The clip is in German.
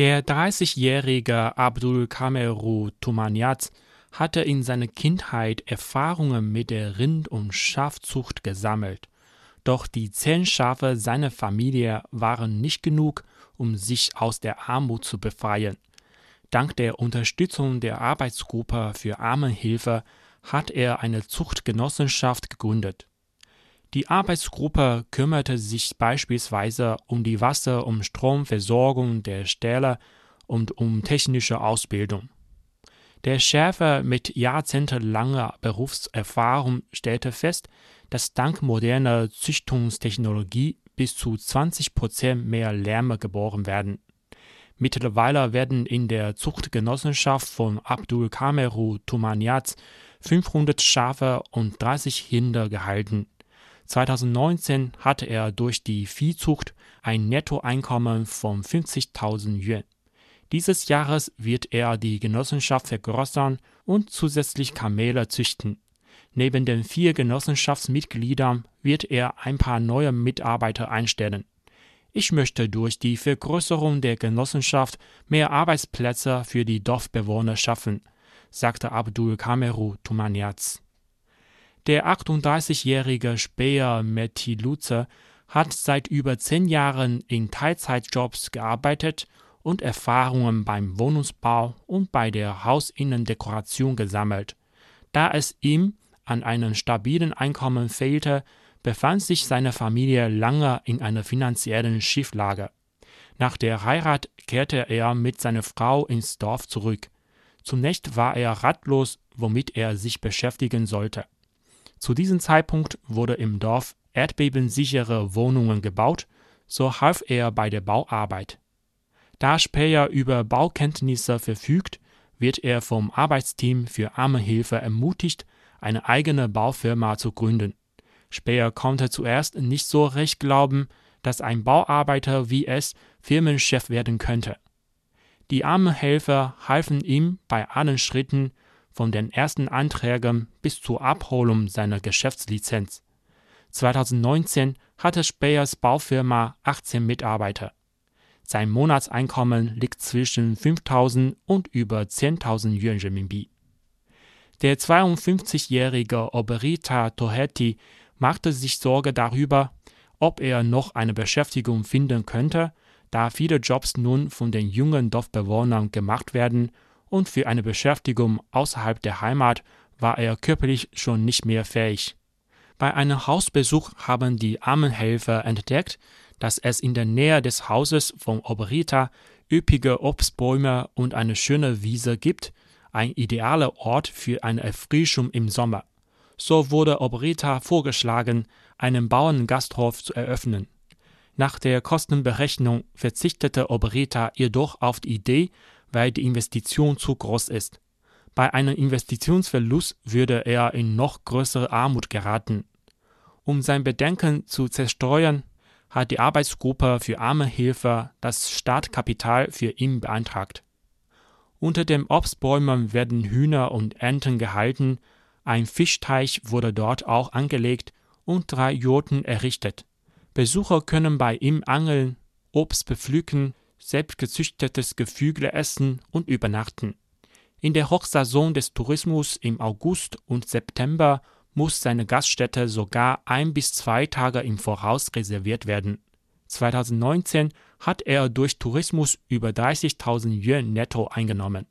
Der 30-jährige Abdul Kameru Tumaniat hatte in seiner Kindheit Erfahrungen mit der Rind- und Schafzucht gesammelt. Doch die zehn Schafe seiner Familie waren nicht genug, um sich aus der Armut zu befreien. Dank der Unterstützung der Arbeitsgruppe für Armenhilfe hat er eine Zuchtgenossenschaft gegründet. Die Arbeitsgruppe kümmerte sich beispielsweise um die Wasser- und Stromversorgung der Ställe und um technische Ausbildung. Der Schäfer mit jahrzehntelanger Berufserfahrung stellte fest, dass dank moderner Züchtungstechnologie bis zu 20 Prozent mehr Lämmer geboren werden. Mittlerweile werden in der Zuchtgenossenschaft von Abdul Kameru Tumaniat 500 Schafe und 30 Rinder gehalten. 2019 hatte er durch die Viehzucht ein Nettoeinkommen von 50.000 Yuan. Dieses Jahres wird er die Genossenschaft vergrößern und zusätzlich Kamele züchten. Neben den vier Genossenschaftsmitgliedern wird er ein paar neue Mitarbeiter einstellen. Ich möchte durch die Vergrößerung der Genossenschaft mehr Arbeitsplätze für die Dorfbewohner schaffen, sagte Abdul Kameru Tumaniaz. Der 38-jährige Speer Metiluze hat seit über zehn Jahren in Teilzeitjobs gearbeitet und Erfahrungen beim Wohnungsbau und bei der Hausinnendekoration gesammelt. Da es ihm an einem stabilen Einkommen fehlte, befand sich seine Familie lange in einer finanziellen Schieflage. Nach der Heirat kehrte er mit seiner Frau ins Dorf zurück. Zunächst war er ratlos, womit er sich beschäftigen sollte. Zu diesem Zeitpunkt wurde im Dorf erdbebensichere Wohnungen gebaut, so half er bei der Bauarbeit. Da Speyer über Baukenntnisse verfügt, wird er vom Arbeitsteam für Armenhilfe ermutigt, eine eigene Baufirma zu gründen. Speyer konnte zuerst nicht so recht glauben, dass ein Bauarbeiter wie es Firmenchef werden könnte. Die Armenhelfer halfen ihm bei allen Schritten, von den ersten Anträgen bis zur Abholung seiner Geschäftslizenz. 2019 hatte Speyers Baufirma 18 Mitarbeiter. Sein Monatseinkommen liegt zwischen 5.000 und über 10.000 Yuan Renminbi. Der 52-jährige Oberita Tohetti machte sich Sorge darüber, ob er noch eine Beschäftigung finden könnte, da viele Jobs nun von den jungen Dorfbewohnern gemacht werden und für eine Beschäftigung außerhalb der Heimat war er körperlich schon nicht mehr fähig. Bei einem Hausbesuch haben die Armenhelfer entdeckt, dass es in der Nähe des Hauses von Oberita üppige Obstbäume und eine schöne Wiese gibt, ein idealer Ort für eine Erfrischung im Sommer. So wurde Oberita vorgeschlagen, einen Bauerngasthof zu eröffnen. Nach der Kostenberechnung verzichtete Oberita jedoch auf die Idee, weil die Investition zu groß ist. Bei einem Investitionsverlust würde er in noch größere Armut geraten. Um sein Bedenken zu zerstreuen, hat die Arbeitsgruppe für Armenhilfe das Startkapital für ihn beantragt. Unter den Obstbäumen werden Hühner und Enten gehalten, ein Fischteich wurde dort auch angelegt und drei Jurten errichtet. Besucher können bei ihm angeln, Obst bepflücken selbstgezüchtetes Geflügel essen und übernachten. In der Hochsaison des Tourismus im August und September muss seine Gaststätte sogar ein bis zwei Tage im Voraus reserviert werden. 2019 hat er durch Tourismus über 30.000 Yuan netto eingenommen.